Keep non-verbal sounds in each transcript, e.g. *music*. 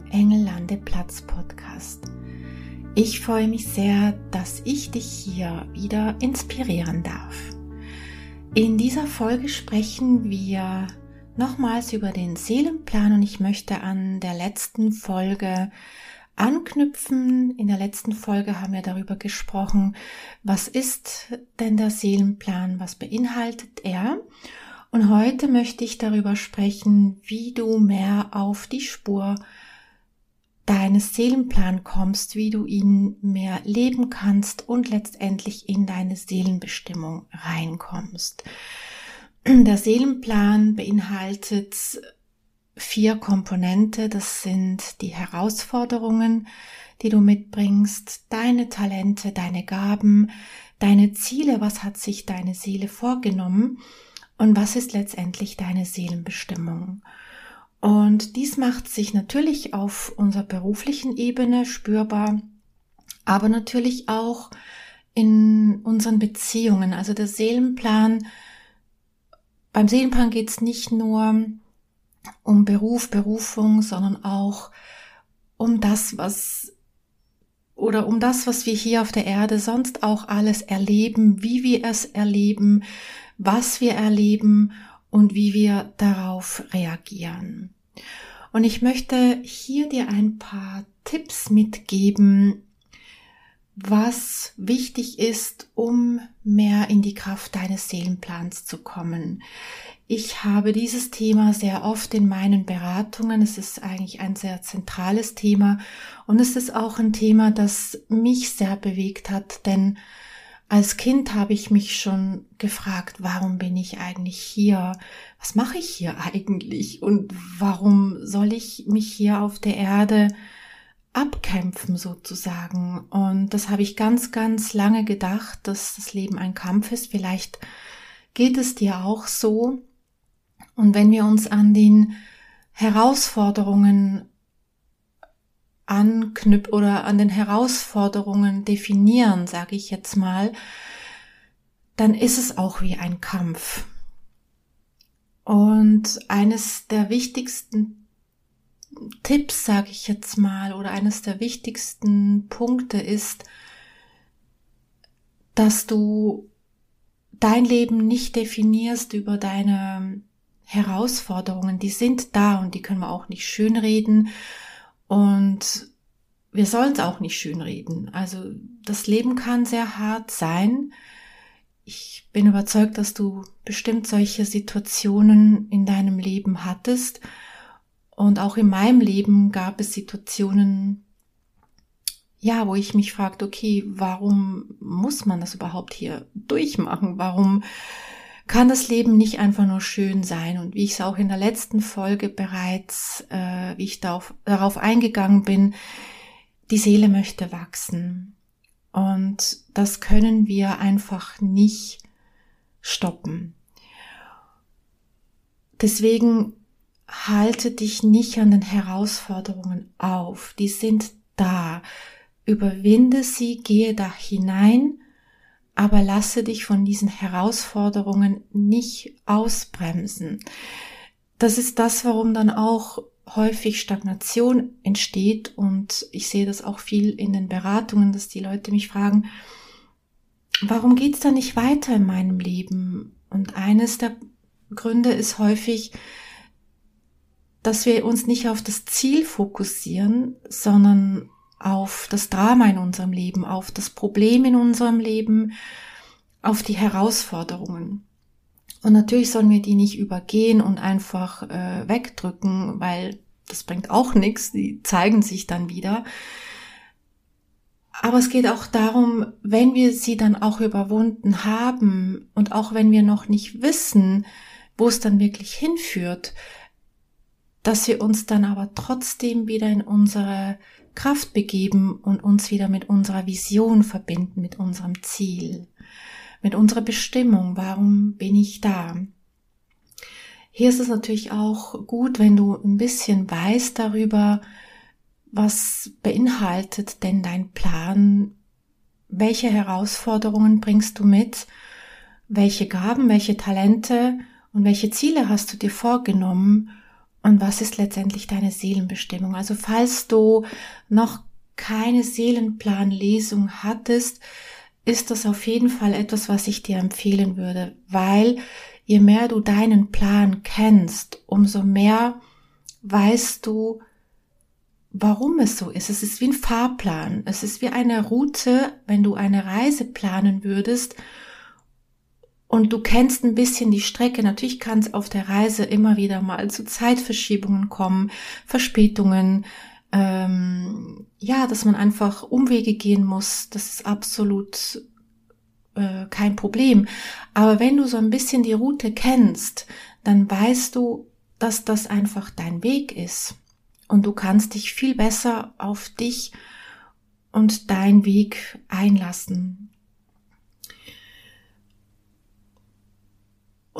beim Engellandeplatz Podcast. Ich freue mich sehr, dass ich dich hier wieder inspirieren darf. In dieser Folge sprechen wir nochmals über den Seelenplan und ich möchte an der letzten Folge anknüpfen. In der letzten Folge haben wir darüber gesprochen, was ist denn der Seelenplan, was beinhaltet er. Und heute möchte ich darüber sprechen, wie du mehr auf die Spur deines Seelenplan kommst, wie du ihn mehr leben kannst und letztendlich in deine Seelenbestimmung reinkommst. Der Seelenplan beinhaltet vier Komponente. Das sind die Herausforderungen, die du mitbringst, deine Talente, deine Gaben, deine Ziele, was hat sich deine Seele vorgenommen und was ist letztendlich deine Seelenbestimmung. Und dies macht sich natürlich auf unserer beruflichen Ebene spürbar, aber natürlich auch in unseren Beziehungen. Also der Seelenplan, beim Seelenplan geht es nicht nur um Beruf, Berufung, sondern auch um das, was oder um das, was wir hier auf der Erde sonst auch alles erleben, wie wir es erleben, was wir erleben und wie wir darauf reagieren. Und ich möchte hier dir ein paar Tipps mitgeben, was wichtig ist, um mehr in die Kraft deines Seelenplans zu kommen. Ich habe dieses Thema sehr oft in meinen Beratungen. Es ist eigentlich ein sehr zentrales Thema und es ist auch ein Thema, das mich sehr bewegt hat, denn als Kind habe ich mich schon gefragt, warum bin ich eigentlich hier? Was mache ich hier eigentlich? Und warum soll ich mich hier auf der Erde abkämpfen sozusagen? Und das habe ich ganz, ganz lange gedacht, dass das Leben ein Kampf ist. Vielleicht geht es dir auch so. Und wenn wir uns an den Herausforderungen anknüpfen oder an den Herausforderungen definieren, sage ich jetzt mal, dann ist es auch wie ein Kampf. Und eines der wichtigsten Tipps, sage ich jetzt mal, oder eines der wichtigsten Punkte ist, dass du dein Leben nicht definierst über deine Herausforderungen. Die sind da und die können wir auch nicht schönreden und wir sollen es auch nicht schönreden. Also das Leben kann sehr hart sein. Ich bin überzeugt, dass du bestimmt solche Situationen in deinem Leben hattest. Und auch in meinem Leben gab es Situationen, ja, wo ich mich fragte, okay, warum muss man das überhaupt hier durchmachen? Warum kann das Leben nicht einfach nur schön sein. Und wie ich es auch in der letzten Folge bereits, äh, wie ich darauf, darauf eingegangen bin, die Seele möchte wachsen. Und das können wir einfach nicht stoppen. Deswegen halte dich nicht an den Herausforderungen auf. Die sind da. Überwinde sie, gehe da hinein aber lasse dich von diesen Herausforderungen nicht ausbremsen. Das ist das, warum dann auch häufig Stagnation entsteht und ich sehe das auch viel in den Beratungen, dass die Leute mich fragen, warum geht's da nicht weiter in meinem Leben? Und eines der Gründe ist häufig, dass wir uns nicht auf das Ziel fokussieren, sondern auf das Drama in unserem Leben, auf das Problem in unserem Leben, auf die Herausforderungen. Und natürlich sollen wir die nicht übergehen und einfach äh, wegdrücken, weil das bringt auch nichts, die zeigen sich dann wieder. Aber es geht auch darum, wenn wir sie dann auch überwunden haben und auch wenn wir noch nicht wissen, wo es dann wirklich hinführt, dass wir uns dann aber trotzdem wieder in unsere Kraft begeben und uns wieder mit unserer Vision verbinden, mit unserem Ziel, mit unserer Bestimmung. Warum bin ich da? Hier ist es natürlich auch gut, wenn du ein bisschen weißt darüber, was beinhaltet denn dein Plan? Welche Herausforderungen bringst du mit? Welche Gaben, welche Talente und welche Ziele hast du dir vorgenommen? Und was ist letztendlich deine Seelenbestimmung? Also falls du noch keine Seelenplanlesung hattest, ist das auf jeden Fall etwas, was ich dir empfehlen würde, weil je mehr du deinen Plan kennst, umso mehr weißt du, warum es so ist. Es ist wie ein Fahrplan. Es ist wie eine Route, wenn du eine Reise planen würdest und du kennst ein bisschen die Strecke. Natürlich kann es auf der Reise immer wieder mal zu Zeitverschiebungen kommen, Verspätungen, ähm, ja, dass man einfach Umwege gehen muss. Das ist absolut äh, kein Problem. Aber wenn du so ein bisschen die Route kennst, dann weißt du, dass das einfach dein Weg ist. Und du kannst dich viel besser auf dich und dein Weg einlassen.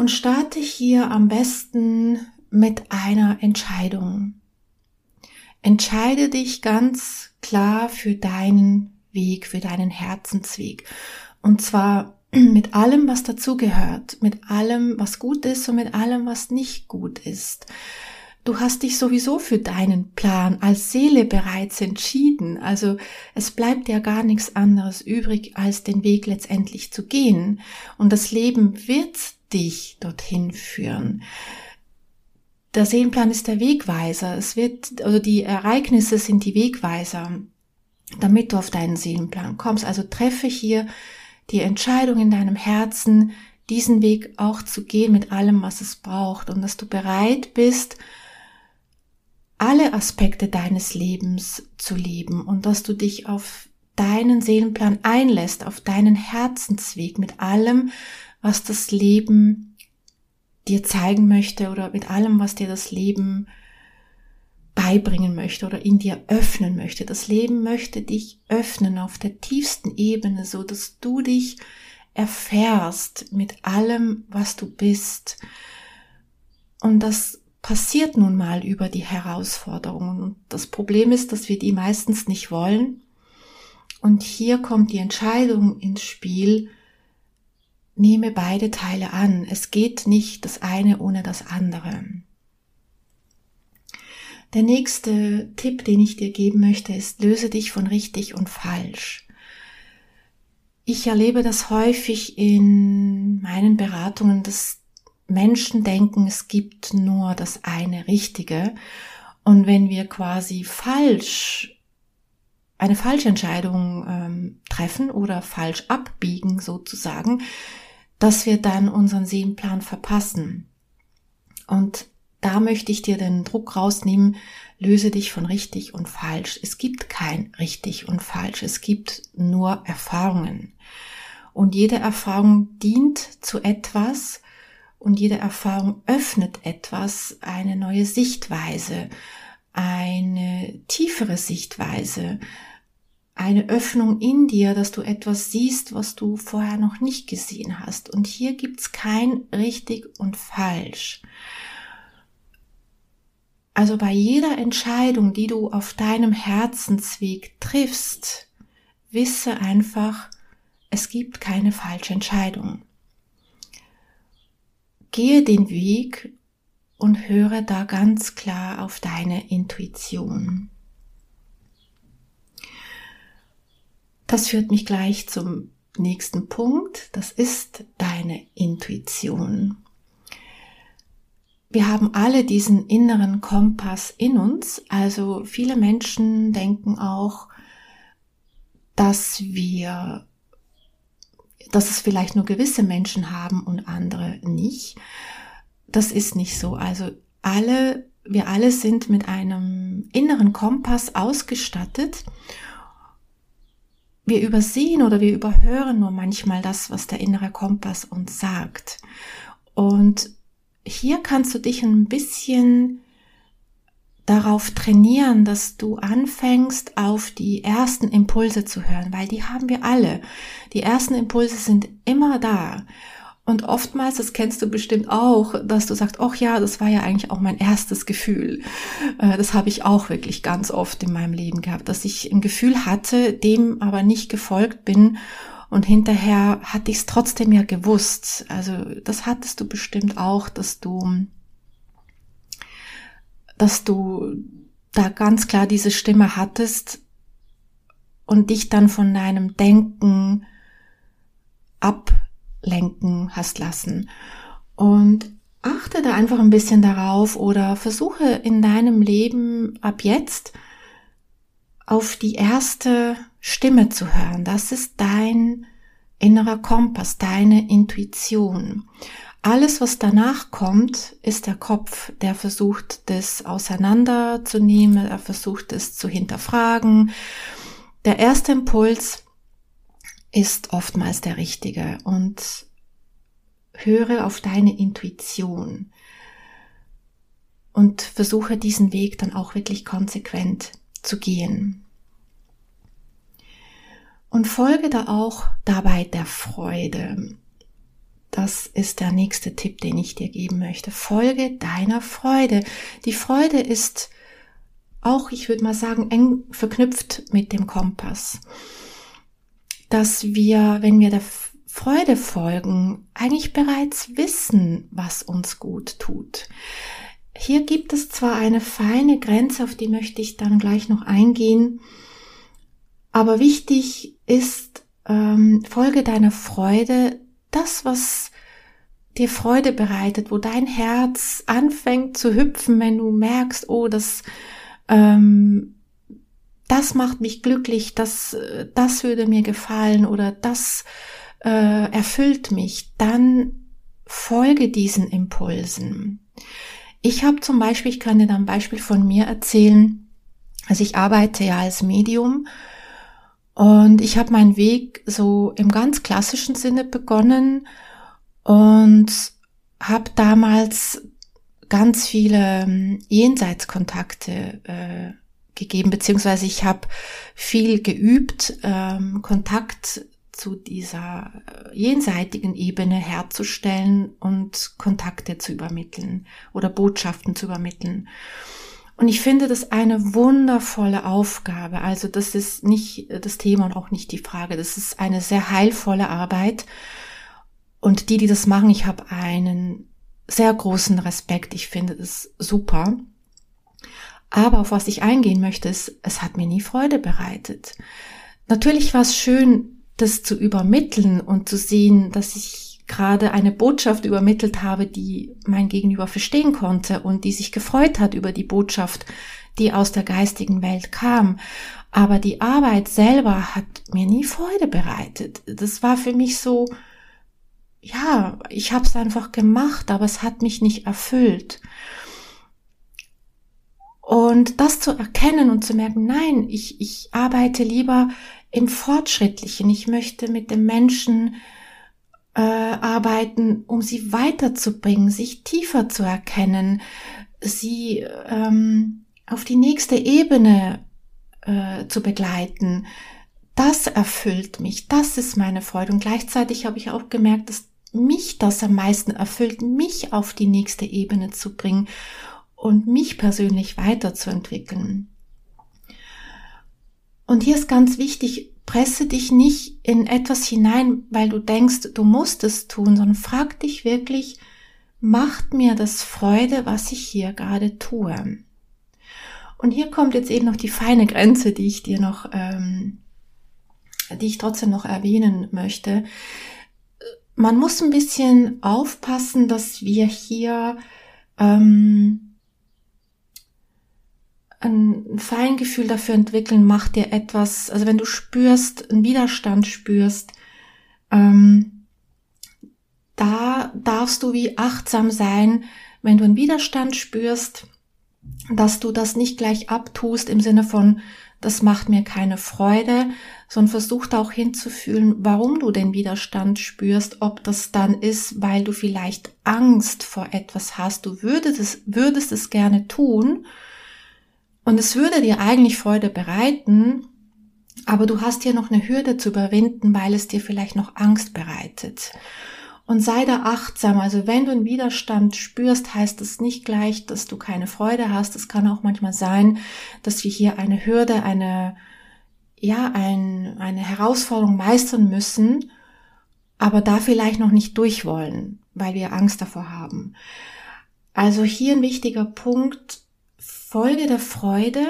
Und starte hier am besten mit einer Entscheidung. Entscheide dich ganz klar für deinen Weg, für deinen Herzensweg. Und zwar *clears throat* mit allem, was dazugehört, mit allem, was gut ist und mit allem, was nicht gut ist. Du hast dich sowieso für deinen Plan als Seele bereits entschieden. Also es bleibt ja gar nichts anderes übrig, als den Weg letztendlich zu gehen. Und das Leben wird dich dorthin führen. Der Seelenplan ist der Wegweiser. Es wird, also die Ereignisse sind die Wegweiser, damit du auf deinen Seelenplan kommst. Also treffe hier die Entscheidung in deinem Herzen, diesen Weg auch zu gehen mit allem, was es braucht und dass du bereit bist, alle Aspekte deines Lebens zu leben und dass du dich auf deinen Seelenplan einlässt, auf deinen Herzensweg mit allem, was das Leben dir zeigen möchte oder mit allem, was dir das Leben beibringen möchte oder in dir öffnen möchte. Das Leben möchte dich öffnen auf der tiefsten Ebene, so dass du dich erfährst mit allem, was du bist. Und das passiert nun mal über die Herausforderungen. Und das Problem ist, dass wir die meistens nicht wollen. Und hier kommt die Entscheidung ins Spiel, nehme beide Teile an. Es geht nicht das eine ohne das andere. Der nächste Tipp, den ich dir geben möchte, ist, löse dich von richtig und falsch. Ich erlebe das häufig in meinen Beratungen, dass Menschen denken, es gibt nur das eine Richtige. Und wenn wir quasi falsch eine falsche Entscheidung ähm, treffen oder falsch abbiegen sozusagen, dass wir dann unseren Seelenplan verpassen. Und da möchte ich dir den Druck rausnehmen, löse dich von richtig und falsch. Es gibt kein richtig und falsch, es gibt nur Erfahrungen. Und jede Erfahrung dient zu etwas und jede Erfahrung öffnet etwas, eine neue Sichtweise, eine tiefere Sichtweise, eine Öffnung in dir, dass du etwas siehst, was du vorher noch nicht gesehen hast. Und hier gibt's kein richtig und falsch. Also bei jeder Entscheidung, die du auf deinem Herzensweg triffst, wisse einfach, es gibt keine falsche Entscheidung. Gehe den Weg und höre da ganz klar auf deine Intuition. Das führt mich gleich zum nächsten Punkt. Das ist deine Intuition. Wir haben alle diesen inneren Kompass in uns. Also viele Menschen denken auch, dass wir, dass es vielleicht nur gewisse Menschen haben und andere nicht. Das ist nicht so. Also alle, wir alle sind mit einem inneren Kompass ausgestattet wir übersehen oder wir überhören nur manchmal das, was der innere Kompass uns sagt. Und hier kannst du dich ein bisschen darauf trainieren, dass du anfängst, auf die ersten Impulse zu hören, weil die haben wir alle. Die ersten Impulse sind immer da. Und oftmals, das kennst du bestimmt auch, dass du sagst, ach ja, das war ja eigentlich auch mein erstes Gefühl. Äh, das habe ich auch wirklich ganz oft in meinem Leben gehabt, dass ich ein Gefühl hatte, dem aber nicht gefolgt bin. Und hinterher hatte ich es trotzdem ja gewusst. Also das hattest du bestimmt auch, dass du, dass du da ganz klar diese Stimme hattest und dich dann von deinem Denken ab lenken hast lassen. Und achte da einfach ein bisschen darauf oder versuche in deinem Leben ab jetzt auf die erste Stimme zu hören. Das ist dein innerer Kompass, deine Intuition. Alles, was danach kommt, ist der Kopf, der versucht, das auseinanderzunehmen, er versucht es zu hinterfragen. Der erste Impuls ist oftmals der richtige und höre auf deine Intuition und versuche diesen Weg dann auch wirklich konsequent zu gehen. Und folge da auch dabei der Freude. Das ist der nächste Tipp, den ich dir geben möchte. Folge deiner Freude. Die Freude ist auch, ich würde mal sagen, eng verknüpft mit dem Kompass dass wir, wenn wir der Freude folgen, eigentlich bereits wissen, was uns gut tut. Hier gibt es zwar eine feine Grenze, auf die möchte ich dann gleich noch eingehen, aber wichtig ist, ähm, folge deiner Freude, das, was dir Freude bereitet, wo dein Herz anfängt zu hüpfen, wenn du merkst, oh, das ähm, das macht mich glücklich, das, das würde mir gefallen oder das äh, erfüllt mich, dann folge diesen Impulsen. Ich habe zum Beispiel, ich kann dir da ein Beispiel von mir erzählen, also ich arbeite ja als Medium und ich habe meinen Weg so im ganz klassischen Sinne begonnen und habe damals ganz viele ähm, Jenseitskontakte äh, gegeben, beziehungsweise ich habe viel geübt, ähm, Kontakt zu dieser äh, jenseitigen Ebene herzustellen und Kontakte zu übermitteln oder Botschaften zu übermitteln. Und ich finde das eine wundervolle Aufgabe. Also das ist nicht das Thema und auch nicht die Frage. Das ist eine sehr heilvolle Arbeit. Und die, die das machen, ich habe einen sehr großen Respekt. Ich finde das super. Aber auf was ich eingehen möchte, ist, es hat mir nie Freude bereitet. Natürlich war es schön, das zu übermitteln und zu sehen, dass ich gerade eine Botschaft übermittelt habe, die mein Gegenüber verstehen konnte und die sich gefreut hat über die Botschaft, die aus der geistigen Welt kam. Aber die Arbeit selber hat mir nie Freude bereitet. Das war für mich so, ja, ich habe es einfach gemacht, aber es hat mich nicht erfüllt. Und das zu erkennen und zu merken, nein, ich, ich arbeite lieber im Fortschrittlichen. Ich möchte mit dem Menschen äh, arbeiten, um sie weiterzubringen, sich tiefer zu erkennen, sie ähm, auf die nächste Ebene äh, zu begleiten. Das erfüllt mich, das ist meine Freude. Und gleichzeitig habe ich auch gemerkt, dass mich das am meisten erfüllt, mich auf die nächste Ebene zu bringen und mich persönlich weiterzuentwickeln. Und hier ist ganz wichtig, presse dich nicht in etwas hinein, weil du denkst, du musst es tun, sondern frag dich wirklich, macht mir das Freude, was ich hier gerade tue? Und hier kommt jetzt eben noch die feine Grenze, die ich dir noch, ähm, die ich trotzdem noch erwähnen möchte. Man muss ein bisschen aufpassen, dass wir hier ähm, ein Feingefühl dafür entwickeln, macht dir etwas, also wenn du spürst, einen Widerstand spürst, ähm, da darfst du wie achtsam sein, wenn du einen Widerstand spürst, dass du das nicht gleich abtust im Sinne von, das macht mir keine Freude, sondern versuch da auch hinzufühlen, warum du den Widerstand spürst, ob das dann ist, weil du vielleicht Angst vor etwas hast, du würdest es, würdest es gerne tun, Und es würde dir eigentlich Freude bereiten, aber du hast hier noch eine Hürde zu überwinden, weil es dir vielleicht noch Angst bereitet. Und sei da achtsam. Also wenn du einen Widerstand spürst, heißt das nicht gleich, dass du keine Freude hast. Es kann auch manchmal sein, dass wir hier eine Hürde, eine, ja, ein, eine Herausforderung meistern müssen, aber da vielleicht noch nicht durch wollen, weil wir Angst davor haben. Also hier ein wichtiger Punkt. Folge der Freude.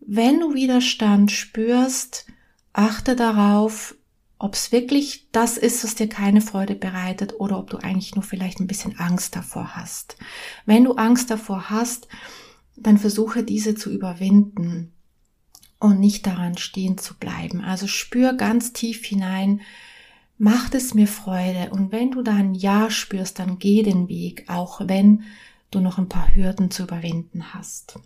Wenn du Widerstand spürst, achte darauf, ob es wirklich das ist, was dir keine Freude bereitet oder ob du eigentlich nur vielleicht ein bisschen Angst davor hast. Wenn du Angst davor hast, dann versuche diese zu überwinden und nicht daran stehen zu bleiben. Also spür ganz tief hinein, macht es mir Freude und wenn du da ein Ja spürst, dann geh den Weg, auch wenn du noch ein paar Hürden zu überwinden hast.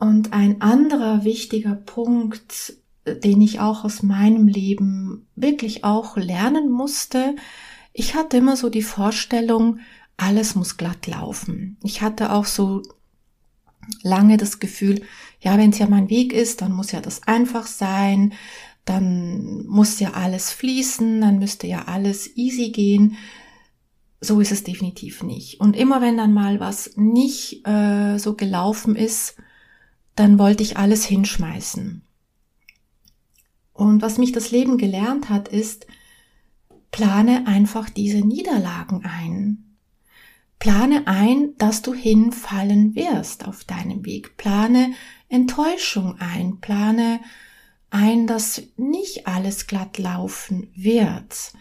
Und ein anderer wichtiger Punkt, den ich auch aus meinem Leben wirklich auch lernen musste, ich hatte immer so die Vorstellung, alles muss glatt laufen. Ich hatte auch so lange das Gefühl, ja, wenn es ja mein Weg ist, dann muss ja das einfach sein, dann muss ja alles fließen, dann müsste ja alles easy gehen. So ist es definitiv nicht. Und immer wenn dann mal was nicht äh, so gelaufen ist, dann wollte ich alles hinschmeißen. Und was mich das Leben gelernt hat, ist, plane einfach diese Niederlagen ein. Plane ein, dass du hinfallen wirst auf deinem Weg. Plane Enttäuschung ein. Plane ein, dass nicht alles glatt laufen wird.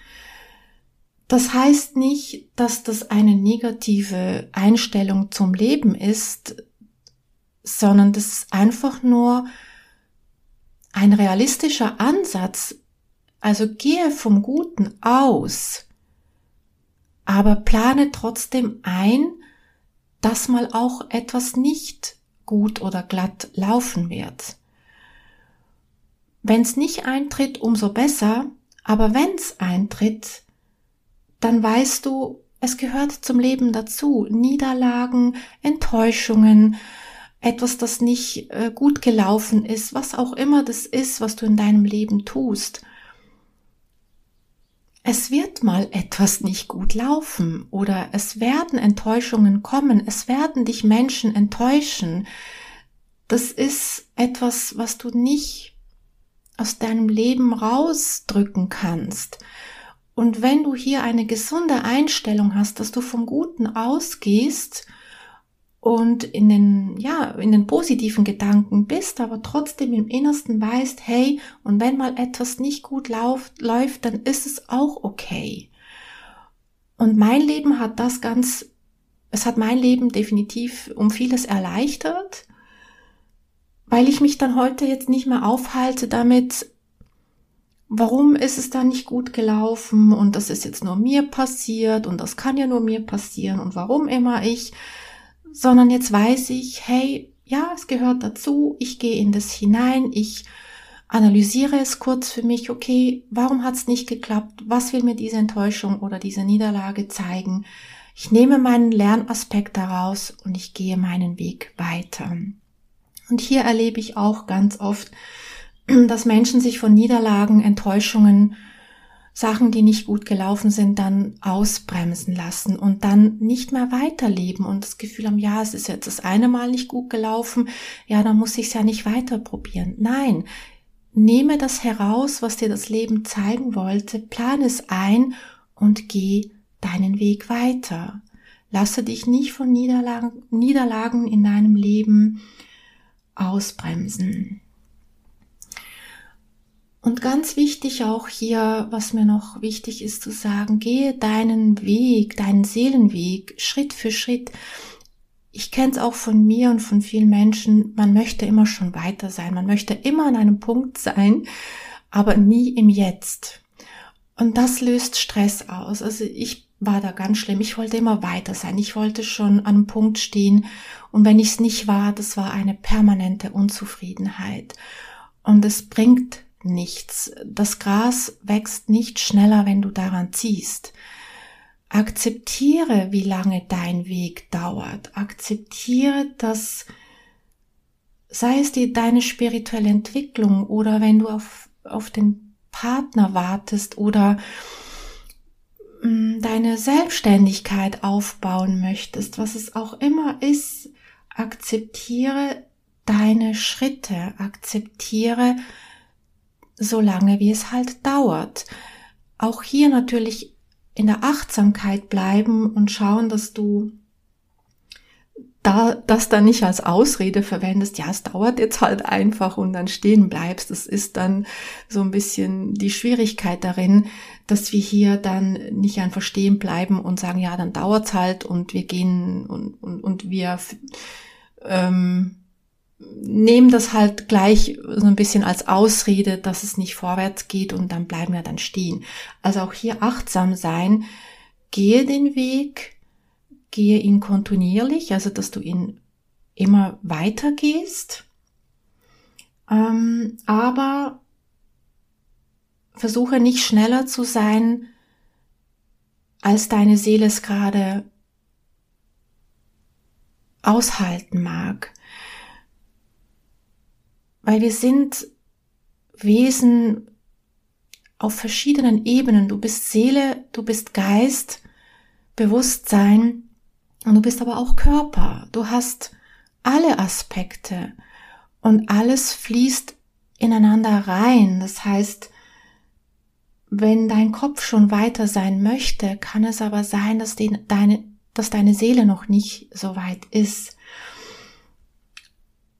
Das heißt nicht, dass das eine negative Einstellung zum Leben ist, sondern das ist einfach nur ein realistischer Ansatz. Also gehe vom Guten aus, aber plane trotzdem ein, dass mal auch etwas nicht gut oder glatt laufen wird. Wenn es nicht eintritt, umso besser, aber wenn es eintritt, dann weißt du, es gehört zum Leben dazu. Niederlagen, Enttäuschungen, etwas, das nicht äh, gut gelaufen ist, was auch immer das ist, was du in deinem Leben tust. Es wird mal etwas nicht gut laufen oder es werden Enttäuschungen kommen, es werden dich Menschen enttäuschen. Das ist etwas, was du nicht aus deinem Leben rausdrücken kannst. Und wenn du hier eine gesunde Einstellung hast, dass du vom Guten ausgehst und in den, ja, in den positiven Gedanken bist, aber trotzdem im Innersten weißt, hey, und wenn mal etwas nicht gut läuft, läuft, dann ist es auch okay. Und mein Leben hat das ganz, es hat mein Leben definitiv um vieles erleichtert, weil ich mich dann heute jetzt nicht mehr aufhalte damit, warum ist es da nicht gut gelaufen und das ist jetzt nur mir passiert und das kann ja nur mir passieren und warum immer ich, sondern jetzt weiß ich, hey, ja, es gehört dazu, ich gehe in das hinein, ich analysiere es kurz für mich, okay, warum hat es nicht geklappt, was will mir diese Enttäuschung oder diese Niederlage zeigen. Ich nehme meinen Lernaspekt daraus und ich gehe meinen Weg weiter. Und hier erlebe ich auch ganz oft, *clears throat* dass Menschen sich von Niederlagen, Enttäuschungen Sachen, die nicht gut gelaufen sind, dann ausbremsen lassen und dann nicht mehr weiterleben und das Gefühl haben, ja, es ist jetzt das eine Mal nicht gut gelaufen, ja, dann muss ich es ja nicht weiter probieren. Nein, nehme das heraus, was dir das Leben zeigen wollte, plan es ein und geh deinen Weg weiter. Lasse dich nicht von Niederlagen, Niederlagen in deinem Leben ausbremsen. Und ganz wichtig auch hier, was mir noch wichtig ist zu sagen, gehe deinen Weg, deinen Seelenweg Schritt für Schritt. Ich kenne es auch von mir und von vielen Menschen, man möchte immer schon weiter sein, man möchte immer an einem Punkt sein, aber nie im Jetzt. Und das löst Stress aus. Also ich war da ganz schlimm. Ich wollte immer weiter sein. Ich wollte schon an einem Punkt stehen. Und wenn ich es nicht war, das war eine permanente Unzufriedenheit. Und es bringt nichts. Das Gras wächst nicht schneller, wenn du daran ziehst. Akzeptiere, wie lange dein Weg dauert. Akzeptiere, dass sei es die, deine spirituelle Entwicklung oder wenn du auf, auf den Partner wartest oder mm, deine Selbstständigkeit aufbauen möchtest, was es auch immer ist, akzeptiere deine Schritte, akzeptiere so lange, wie es halt dauert. Auch hier natürlich in der Achtsamkeit bleiben und schauen, dass du da, das dann nicht als Ausrede verwendest, ja, es dauert jetzt halt einfach und dann stehen bleibst. Das ist dann so ein bisschen die Schwierigkeit darin, dass wir hier dann nicht einfach stehen bleiben und sagen, ja, dann dauert's halt und wir gehen und, und, und wir ähm, nehmen das halt gleich so ein bisschen als Ausrede, dass es nicht vorwärts geht und dann bleiben wir dann stehen. Also auch hier achtsam sein, gehe den Weg, gehe ihn kontinuierlich, also dass du ihn immer weiter gehst, ähm, aber versuche nicht schneller zu sein, als deine Seele es gerade aushalten mag weil wir sind Wesen auf verschiedenen Ebenen. Du bist Seele, du bist Geist, Bewusstsein und du bist aber auch Körper. Du hast alle Aspekte und alles fließt ineinander rein. Das heißt, wenn dein Kopf schon weiter sein möchte, kann es aber sein, dass, die, deine, dass deine Seele noch nicht so weit ist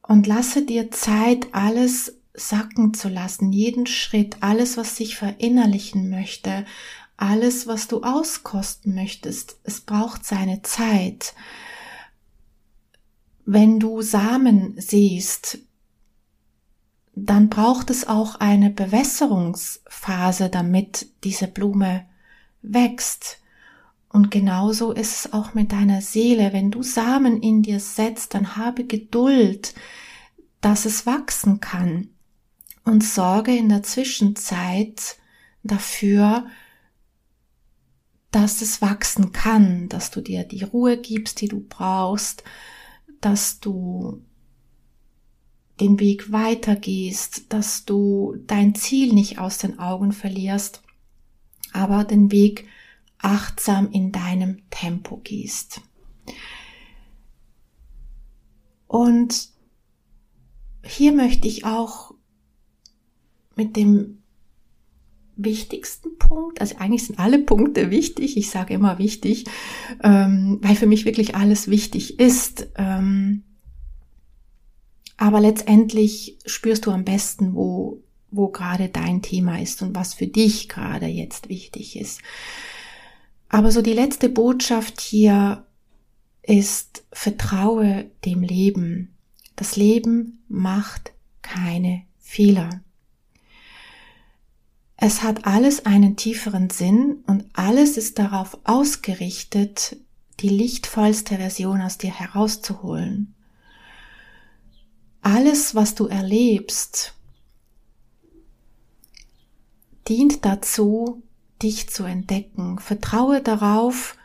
und lasse dir Zeit, alles sacken zu lassen, jeden Schritt, alles, was sich verinnerlichen möchte, alles, was du auskosten möchtest. Es braucht seine Zeit. Wenn du Samen siehst, dann braucht es auch eine Bewässerungsphase, damit diese Blume wächst. Und genauso ist es auch mit deiner Seele. Wenn du Samen in dir setzt, dann habe Geduld, dass es wachsen kann. Und sorge in der Zwischenzeit dafür, dass es wachsen kann, dass du dir die Ruhe gibst, die du brauchst, dass du den Weg weitergehst, dass du dein Ziel nicht aus den Augen verlierst, aber den Weg achtsam in deinem Tempo gehst. Und hier möchte ich auch mit dem wichtigsten Punkt, also eigentlich sind alle Punkte wichtig, ich sage immer wichtig, ähm, weil für mich wirklich alles wichtig ist. Ähm, aber letztendlich spürst du am besten, wo, wo gerade dein Thema ist und was für dich gerade jetzt wichtig ist. Aber so die letzte Botschaft hier ist, vertraue dem Leben. Das Leben macht keine Fehler. Es hat alles einen tieferen Sinn und alles ist darauf ausgerichtet, die lichtvollste Version aus dir herauszuholen. Alles, was du erlebst, dient dazu, dich zu entdecken. Vertraue darauf,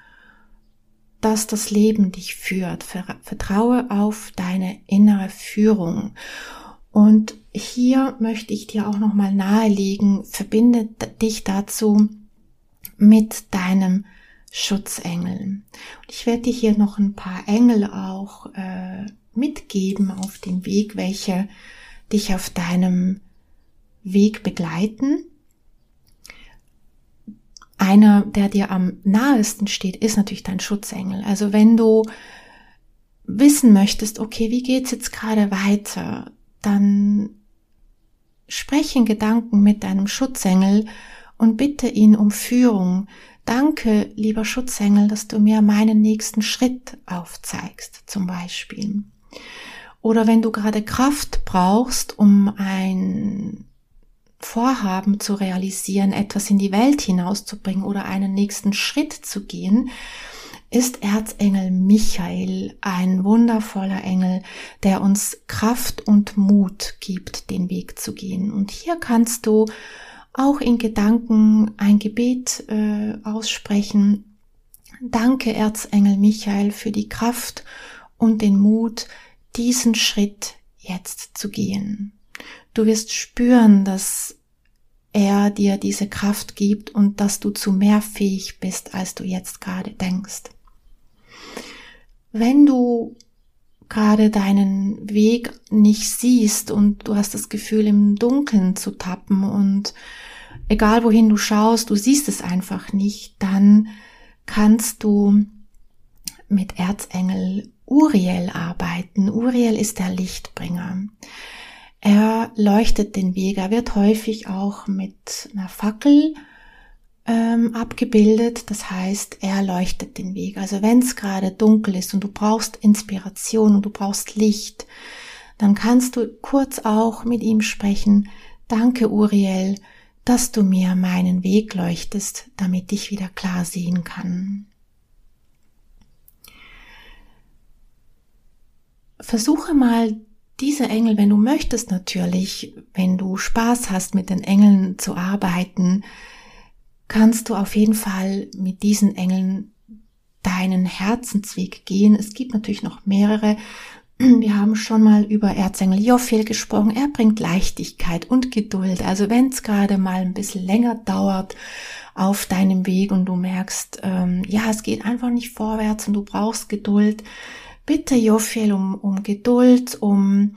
dass das Leben dich führt. Vertraue auf deine innere Führung. Und hier möchte ich dir auch nochmal nahelegen, verbinde dich dazu mit deinem Schutzengel. Ich werde dir hier noch ein paar Engel auch äh, mitgeben auf dem Weg, welche dich auf deinem Weg begleiten. Einer, der dir am nahesten steht, ist natürlich dein Schutzengel. Also wenn du wissen möchtest, okay, wie geht's jetzt gerade weiter, dann spreche in Gedanken mit deinem Schutzengel und bitte ihn um Führung. Danke, lieber Schutzengel, dass du mir meinen nächsten Schritt aufzeigst, zum Beispiel. Oder wenn du gerade Kraft brauchst, um ein Vorhaben zu realisieren, etwas in die Welt hinauszubringen oder einen nächsten Schritt zu gehen, ist Erzengel Michael ein wundervoller Engel, der uns Kraft und Mut gibt, den Weg zu gehen. Und hier kannst du auch in Gedanken ein Gebet äh, aussprechen Danke, Erzengel Michael, für die Kraft und den Mut, diesen Schritt jetzt zu gehen. Du wirst spüren, dass er dir diese Kraft gibt und dass du zu mehr fähig bist, als du jetzt gerade denkst. Wenn du gerade deinen Weg nicht siehst und du hast das Gefühl, im Dunkeln zu tappen und egal wohin du schaust, du siehst es einfach nicht, dann kannst du mit Erzengel Uriel arbeiten. Uriel ist der Lichtbringer. Er leuchtet den Weg. Er wird häufig auch mit einer Fackel ähm, abgebildet. Das heißt, er leuchtet den Weg. Also wenn es gerade dunkel ist und du brauchst Inspiration und du brauchst Licht, dann kannst du kurz auch mit ihm sprechen. Danke, Uriel, dass du mir meinen Weg leuchtest, damit ich wieder klar sehen kann. Versuche mal diese Engel, wenn du möchtest natürlich, wenn du Spaß hast mit den Engeln zu arbeiten, kannst du auf jeden Fall mit diesen Engeln deinen Herzensweg gehen. Es gibt natürlich noch mehrere. Wir haben schon mal über Erzengel Jophiel gesprochen. Er bringt Leichtigkeit und Geduld. Also wenn es gerade mal ein bisschen länger dauert auf deinem Weg und du merkst, ähm, ja, es geht einfach nicht vorwärts und du brauchst Geduld, bitte Jophiel um, um Geduld, um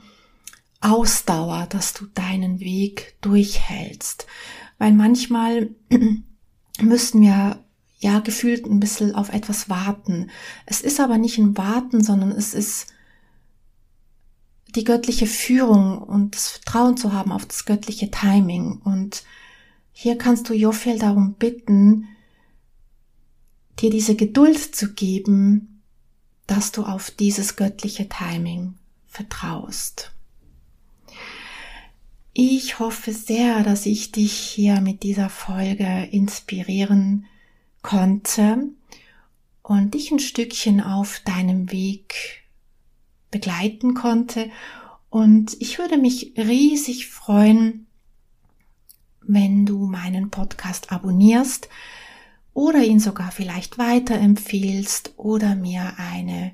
Ausdauer, dass du deinen Weg durchhältst. Weil manchmal *clears throat* müssen wir ja gefühlt ein bisschen auf etwas warten. Es ist aber nicht ein Warten, sondern es ist die göttliche Führung und das Vertrauen zu haben auf das göttliche Timing. Und hier kannst du Jophiel darum bitten, dir diese Geduld zu geben, dass du auf dieses göttliche Timing vertraust. Ich hoffe sehr, dass ich dich hier mit dieser Folge inspirieren konnte und dich ein Stückchen auf deinem Weg begleiten konnte. Und ich würde mich riesig freuen, wenn du meinen Podcast abonnierst oder ihn sogar vielleicht weiterempfehlst oder mir eine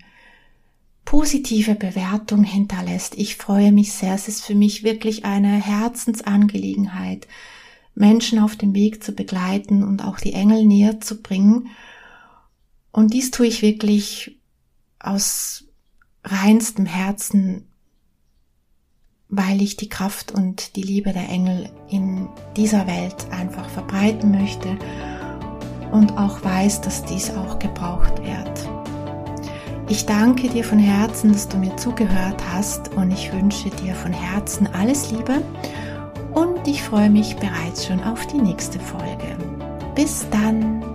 positive Bewertung hinterlässt. Ich freue mich sehr. Es ist für mich wirklich eine Herzensangelegenheit, Menschen auf dem Weg zu begleiten und auch die Engel näher zu bringen. Und dies tue ich wirklich aus reinstem Herzen, weil ich die Kraft und die Liebe der Engel in dieser Welt einfach verbreiten möchte und auch weiß, dass dies auch gebraucht wird. Ich danke dir von Herzen, dass du mir zugehört hast und ich wünsche dir von Herzen alles Liebe und ich freue mich bereits schon auf die nächste Folge. Bis dann!